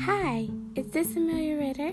Hi, is this Amelia Ritter?